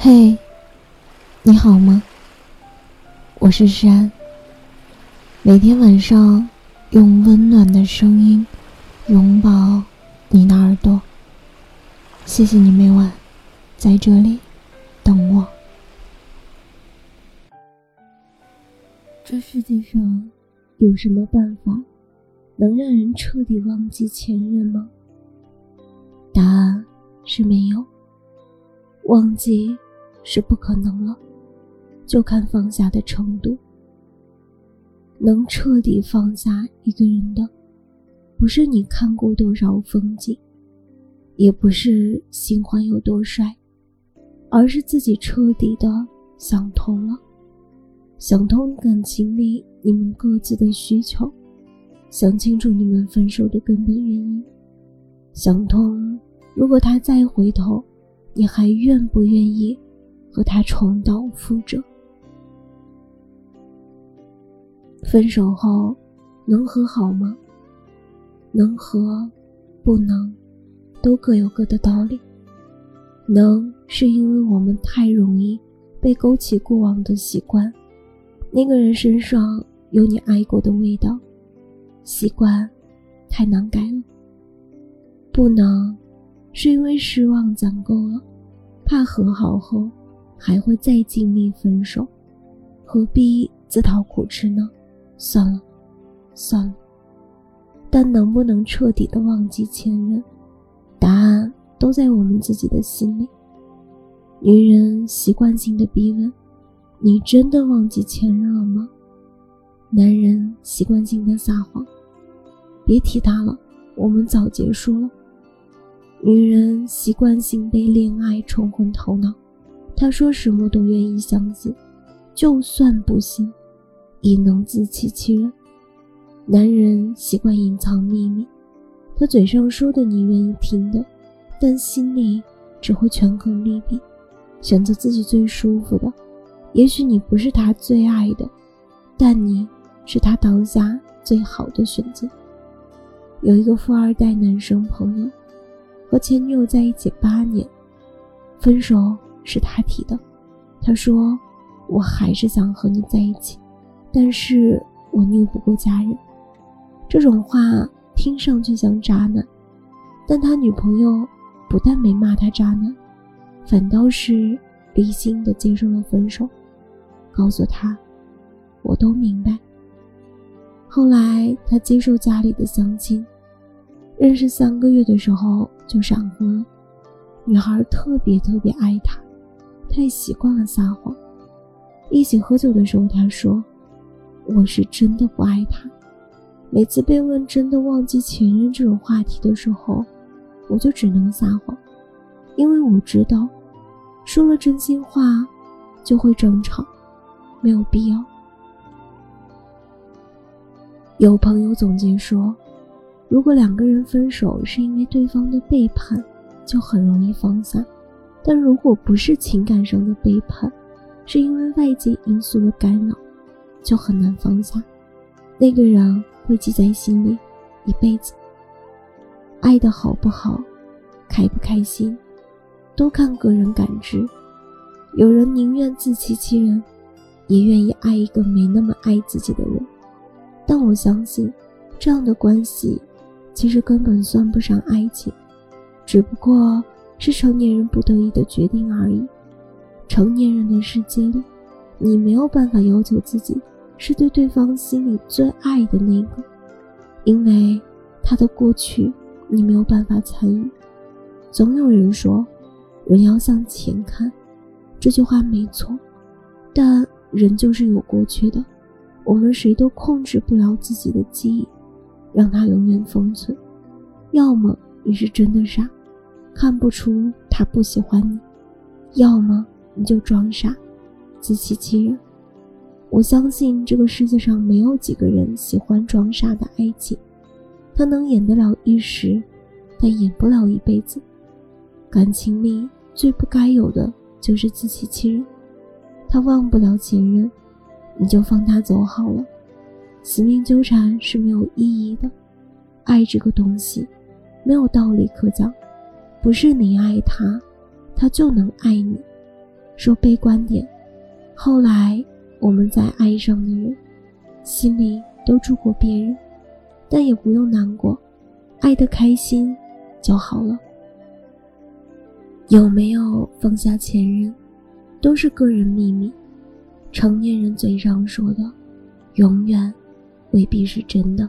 嘿，你好吗？我是山。每天晚上用温暖的声音拥抱你的耳朵。谢谢你每晚在这里等我。这世界上有什么办法能让人彻底忘记前任吗？答案是没有。忘记是不可能了，就看放下的程度。能彻底放下一个人的，不是你看过多少风景，也不是新欢有多帅，而是自己彻底的想通了，想通感情里你们各自的需求，想清楚你们分手的根本原因，想通如果他再回头。你还愿不愿意和他重蹈覆辙？分手后能和好吗？能和，不能，都各有各的道理。能是因为我们太容易被勾起过往的习惯，那个人身上有你爱过的味道，习惯太难改了。不能，是因为失望攒够了。怕和好后还会再经历分手，何必自讨苦吃呢？算了，算了。但能不能彻底的忘记前任，答案都在我们自己的心里。女人习惯性的逼问：“你真的忘记前任了吗？”男人习惯性的撒谎：“别提他了，我们早结束了。”女人习惯性被恋爱冲昏头脑，他说什么都愿意相信，就算不信，也能自欺欺人。男人习惯隐藏秘密，他嘴上说的你愿意听的，但心里只会权衡利弊，选择自己最舒服的。也许你不是他最爱的，但你是他当下最好的选择。有一个富二代男生朋友。和前女友在一起八年，分手是他提的。他说：“我还是想和你在一起，但是我拗不过家人。”这种话听上去像渣男，但他女朋友不但没骂他渣男，反倒是理性的接受了分手，告诉他：“我都明白。”后来他接受家里的相亲。认识三个月的时候就闪婚，女孩特别特别爱他，他也习惯了撒谎。一起喝酒的时候，他说：“我是真的不爱他。”每次被问真的忘记前任这种话题的时候，我就只能撒谎，因为我知道，说了真心话就会争吵，没有必要。有朋友总结说。如果两个人分手是因为对方的背叛，就很容易放下；但如果不是情感上的背叛，是因为外界因素的干扰，就很难放下。那个人会记在心里一辈子。爱的好不好，开不开心，都看个人感知。有人宁愿自欺欺人，也愿意爱一个没那么爱自己的人。但我相信，这样的关系。其实根本算不上爱情，只不过是成年人不得已的决定而已。成年人的世界里，你没有办法要求自己是对对方心里最爱的那个，因为他的过去你没有办法参与。总有人说，人要向前看，这句话没错，但人就是有过去的，我们谁都控制不了自己的记忆。让它永远封存，要么你是真的傻，看不出他不喜欢你；要么你就装傻，自欺欺人。我相信这个世界上没有几个人喜欢装傻的爱情，他能演得了一时，但演不了一辈子。感情里最不该有的就是自欺欺人。他忘不了前任，你就放他走好了。死命纠缠是没有意义的，爱这个东西，没有道理可讲，不是你爱他，他就能爱你。说悲观点，后来我们再爱上的人，心里都住过别人，但也不用难过，爱得开心就好了。有没有放下前任，都是个人秘密，成年人嘴上说的，永远未必是真的。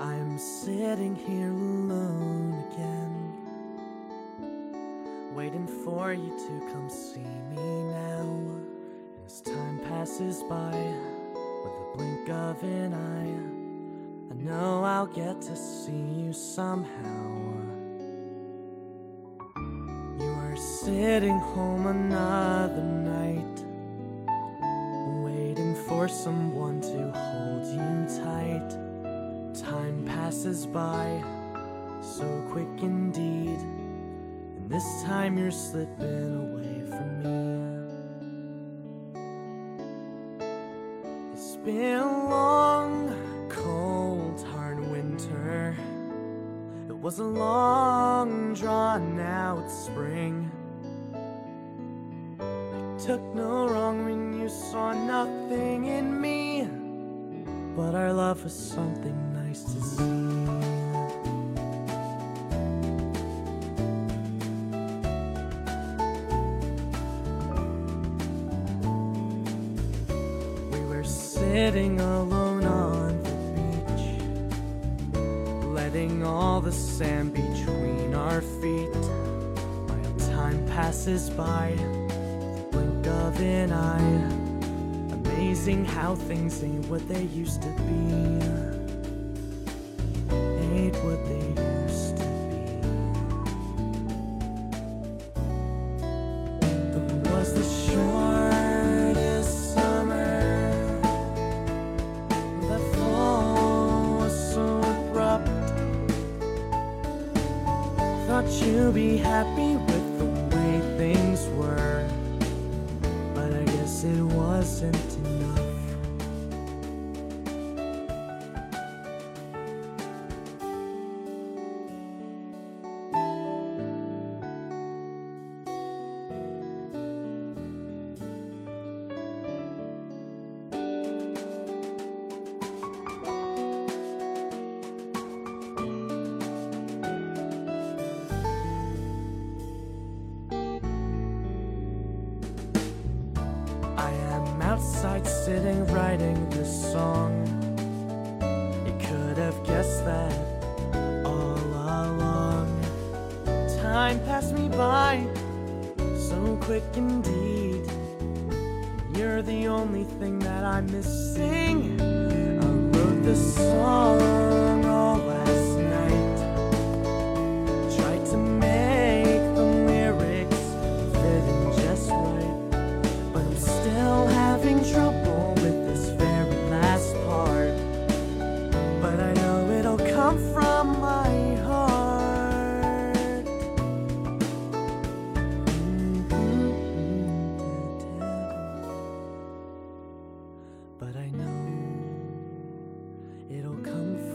I'm sitting here alone again, waiting for you to come see me now. As time passes by, with a blink of an eye, I know I'll get to see you somehow. Sitting home another night, waiting for someone to hold you tight. Time passes by so quick indeed, and this time you're slipping away from me. It's been a long, cold, hard winter. It was a long, drawn out spring. Took no wrong when you saw nothing in me. But our love was something nice to see. We were sitting alone on the beach, letting all the sand between our feet. While time passes by, of an eye. Amazing how things ain't what they used to be. Ain't what they used to be. There was the shortest summer. The fall was so abrupt. Thought you'd be happy it wasn't enough. I am outside sitting writing this song. You could have guessed that all along. Time passed me by so quick indeed. You're the only thing that I'm missing. I wrote this song but I know. It'll come